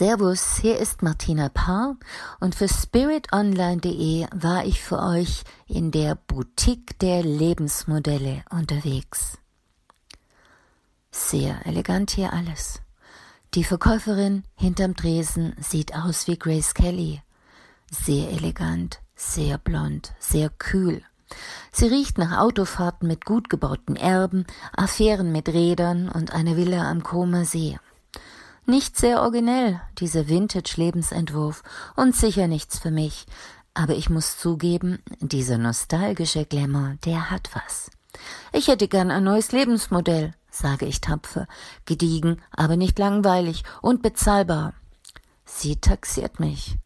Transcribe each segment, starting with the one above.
Servus, hier ist Martina Paar und für spiritonline.de war ich für euch in der Boutique der Lebensmodelle unterwegs. Sehr elegant hier alles. Die Verkäuferin hinterm Dresen sieht aus wie Grace Kelly. Sehr elegant, sehr blond, sehr kühl. Sie riecht nach Autofahrten mit gut gebauten Erben, Affären mit Rädern und einer Villa am Koma See. Nicht sehr originell, dieser Vintage-Lebensentwurf, und sicher nichts für mich. Aber ich muss zugeben, dieser nostalgische Glamour, der hat was. Ich hätte gern ein neues Lebensmodell, sage ich tapfer, gediegen, aber nicht langweilig und bezahlbar. Sie taxiert mich.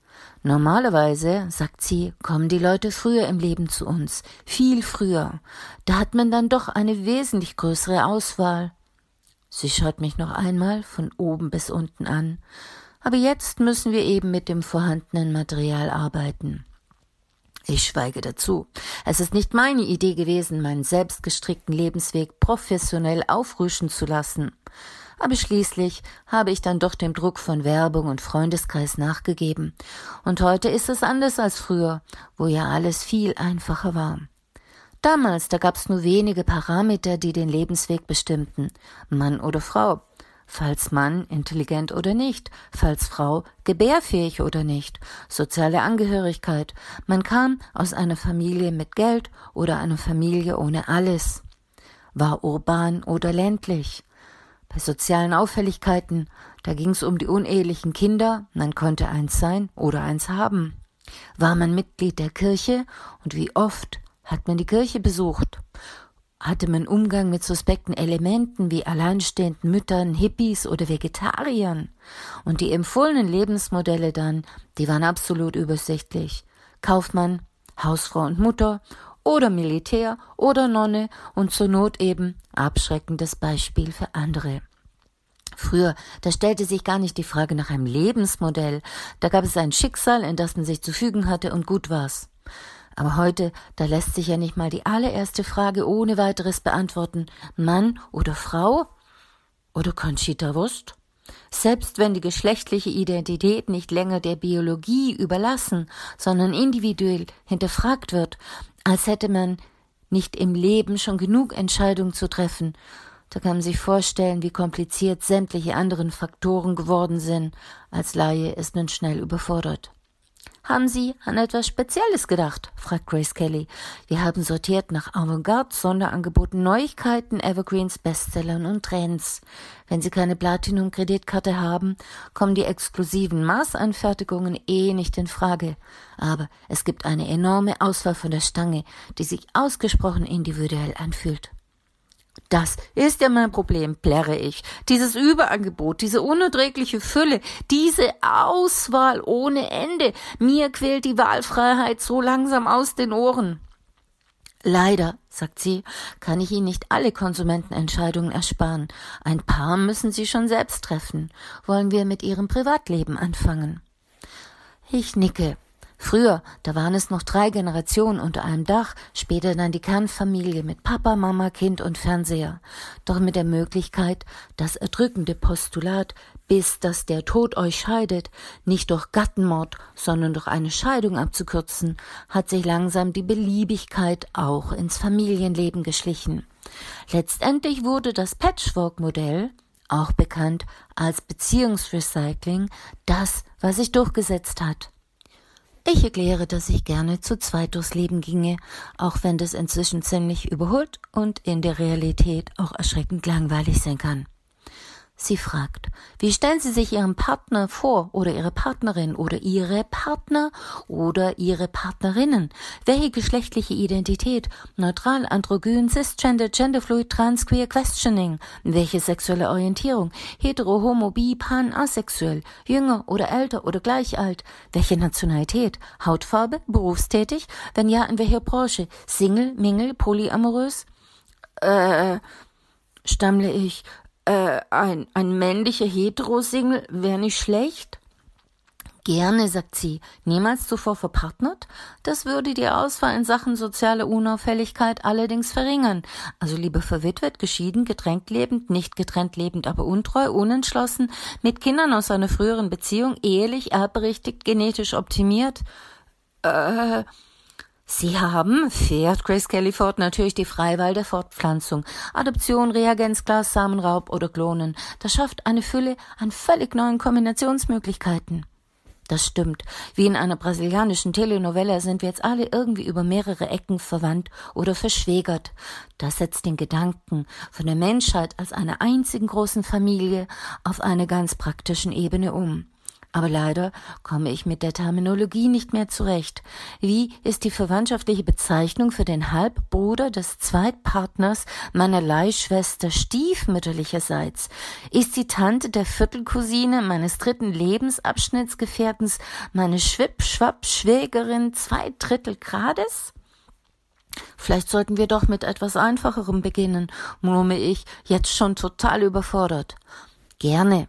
Normalerweise, sagt sie, kommen die Leute früher im Leben zu uns, viel früher. Da hat man dann doch eine wesentlich größere Auswahl. Sie schaut mich noch einmal von oben bis unten an. Aber jetzt müssen wir eben mit dem vorhandenen Material arbeiten. Ich schweige dazu. Es ist nicht meine Idee gewesen, meinen selbstgestrickten Lebensweg professionell aufrüschen zu lassen. Aber schließlich habe ich dann doch dem Druck von Werbung und Freundeskreis nachgegeben. Und heute ist es anders als früher, wo ja alles viel einfacher war. Damals, da gab's nur wenige Parameter, die den Lebensweg bestimmten. Mann oder Frau. Falls Mann intelligent oder nicht, falls Frau gebärfähig oder nicht, soziale Angehörigkeit. Man kam aus einer Familie mit Geld oder einer Familie ohne alles. War urban oder ländlich. Bei sozialen Auffälligkeiten, da ging's um die unehelichen Kinder, man konnte eins sein oder eins haben. War man Mitglied der Kirche und wie oft hat man die Kirche besucht? Hatte man Umgang mit suspekten Elementen wie alleinstehenden Müttern, Hippies oder Vegetariern? Und die empfohlenen Lebensmodelle dann, die waren absolut übersichtlich. Kaufmann, Hausfrau und Mutter oder Militär oder Nonne und zur Not eben abschreckendes Beispiel für andere. Früher, da stellte sich gar nicht die Frage nach einem Lebensmodell, da gab es ein Schicksal, in das man sich zu fügen hatte und gut war's. Aber heute, da lässt sich ja nicht mal die allererste Frage ohne weiteres beantworten. Mann oder Frau? Oder Conchita Wurst? Selbst wenn die geschlechtliche Identität nicht länger der Biologie überlassen, sondern individuell hinterfragt wird, als hätte man nicht im Leben schon genug Entscheidungen zu treffen, da kann man sich vorstellen, wie kompliziert sämtliche anderen Faktoren geworden sind. Als Laie ist man schnell überfordert. Haben Sie an etwas Spezielles gedacht? fragt Grace Kelly. Wir haben sortiert nach Avantgarde, Sonderangeboten, Neuigkeiten, Evergreens, Bestsellern und Trends. Wenn Sie keine Platinum-Kreditkarte haben, kommen die exklusiven Maßanfertigungen eh nicht in Frage. Aber es gibt eine enorme Auswahl von der Stange, die sich ausgesprochen individuell anfühlt. Das ist ja mein Problem, plärre ich. Dieses Überangebot, diese unerträgliche Fülle, diese Auswahl ohne Ende. Mir quält die Wahlfreiheit so langsam aus den Ohren. Leider, sagt sie, kann ich Ihnen nicht alle Konsumentenentscheidungen ersparen. Ein paar müssen Sie schon selbst treffen. Wollen wir mit Ihrem Privatleben anfangen? Ich nicke. Früher, da waren es noch drei Generationen unter einem Dach, später dann die Kernfamilie mit Papa, Mama, Kind und Fernseher. Doch mit der Möglichkeit, das erdrückende Postulat, bis dass der Tod euch scheidet, nicht durch Gattenmord, sondern durch eine Scheidung abzukürzen, hat sich langsam die Beliebigkeit auch ins Familienleben geschlichen. Letztendlich wurde das Patchwork-Modell, auch bekannt als Beziehungsrecycling, das, was sich durchgesetzt hat. Ich erkläre, dass ich gerne zu zweit durchs Leben ginge, auch wenn das inzwischen ziemlich überholt und in der Realität auch erschreckend langweilig sein kann. Sie fragt, wie stellen Sie sich Ihren Partner vor oder Ihre Partnerin oder Ihre Partner oder Ihre Partnerinnen? Welche geschlechtliche Identität? Neutral, androgyn, cisgender, genderfluid, trans, queer, questioning? Welche sexuelle Orientierung? Hetero, homo, bi, pan, asexuell? Jünger oder älter oder gleich alt? Welche Nationalität? Hautfarbe? Berufstätig? Wenn ja, in welcher Branche? Single, Mingle, polyamorös? Äh, stammle ich, äh, ein, ein männlicher Heterosingle wäre nicht schlecht. Gerne, sagt sie, niemals zuvor verpartnert? Das würde die Auswahl in Sachen soziale Unauffälligkeit allerdings verringern. Also lieber verwitwet, geschieden, getrennt lebend, nicht getrennt lebend, aber untreu, unentschlossen, mit Kindern aus einer früheren Beziehung, ehelich, erbberechtigt, genetisch optimiert. Äh, Sie haben, fährt Grace Kelly fort, natürlich die Freiwahl der Fortpflanzung. Adoption, Reagenzglas, Samenraub oder Klonen. Das schafft eine Fülle an völlig neuen Kombinationsmöglichkeiten. Das stimmt. Wie in einer brasilianischen Telenovelle sind wir jetzt alle irgendwie über mehrere Ecken verwandt oder verschwägert. Das setzt den Gedanken von der Menschheit als einer einzigen großen Familie auf eine ganz praktischen Ebene um. Aber leider komme ich mit der Terminologie nicht mehr zurecht. Wie ist die verwandtschaftliche Bezeichnung für den Halbbruder des Zweitpartners meiner Leihschwester stiefmütterlicherseits? Ist die Tante der Viertelcousine meines dritten Lebensabschnittsgefährtens meine Schwippschwapp-Schwägerin zwei Drittel Grades? Vielleicht sollten wir doch mit etwas Einfacherem beginnen, murme ich, jetzt schon total überfordert. Gerne,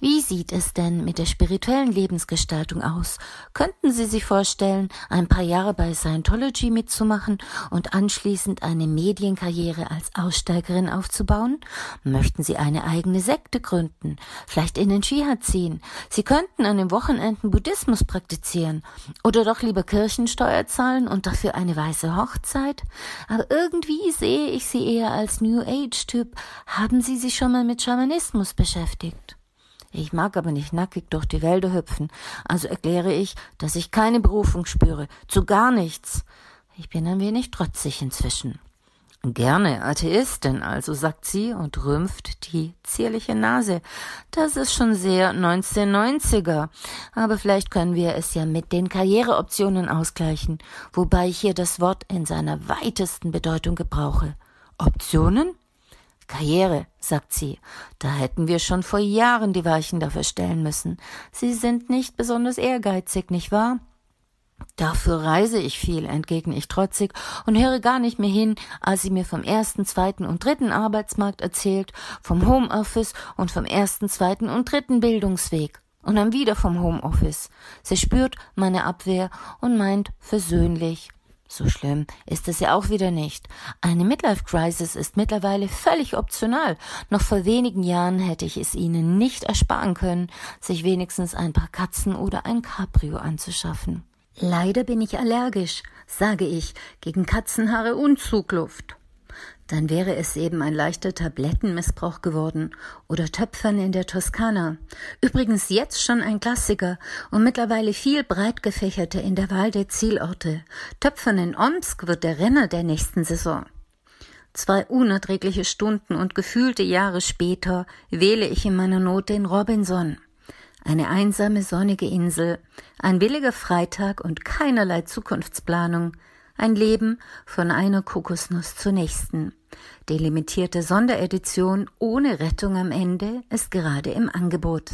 wie sieht es denn mit der spirituellen Lebensgestaltung aus? Könnten Sie sich vorstellen, ein paar Jahre bei Scientology mitzumachen und anschließend eine Medienkarriere als Aussteigerin aufzubauen? Möchten Sie eine eigene Sekte gründen? Vielleicht in den Shia ziehen? Sie könnten an den Wochenenden Buddhismus praktizieren oder doch lieber Kirchensteuer zahlen und dafür eine weiße Hochzeit? Aber irgendwie sehe ich Sie eher als New Age Typ. Haben Sie sich schon mal mit Schamanismus beschäftigt? Ich mag aber nicht nackig durch die Wälder hüpfen, also erkläre ich, dass ich keine Berufung spüre, zu gar nichts. Ich bin ein wenig trotzig inzwischen. Gerne Atheistin, also sagt sie und rümpft die zierliche Nase. Das ist schon sehr 1990er. Aber vielleicht können wir es ja mit den Karriereoptionen ausgleichen, wobei ich hier das Wort in seiner weitesten Bedeutung gebrauche. Optionen? Karriere, sagt sie, da hätten wir schon vor Jahren die Weichen dafür stellen müssen. Sie sind nicht besonders ehrgeizig, nicht wahr? Dafür reise ich viel, entgegne ich trotzig und höre gar nicht mehr hin, als sie mir vom ersten, zweiten und dritten Arbeitsmarkt erzählt, vom Homeoffice und vom ersten, zweiten und dritten Bildungsweg. Und dann wieder vom Homeoffice. Sie spürt meine Abwehr und meint versöhnlich, so schlimm ist es ja auch wieder nicht. Eine Midlife Crisis ist mittlerweile völlig optional. Noch vor wenigen Jahren hätte ich es ihnen nicht ersparen können, sich wenigstens ein paar Katzen oder ein Cabrio anzuschaffen. Leider bin ich allergisch, sage ich, gegen Katzenhaare und Zugluft dann wäre es eben ein leichter Tablettenmissbrauch geworden oder Töpfern in der Toskana. Übrigens jetzt schon ein Klassiker und mittlerweile viel breit gefächerter in der Wahl der Zielorte. Töpfern in Omsk wird der Renner der nächsten Saison. Zwei unerträgliche Stunden und gefühlte Jahre später wähle ich in meiner Not den Robinson. Eine einsame sonnige Insel, ein billiger Freitag und keinerlei Zukunftsplanung, ein Leben von einer Kokosnuss zur nächsten. Die limitierte Sonderedition ohne Rettung am Ende ist gerade im Angebot.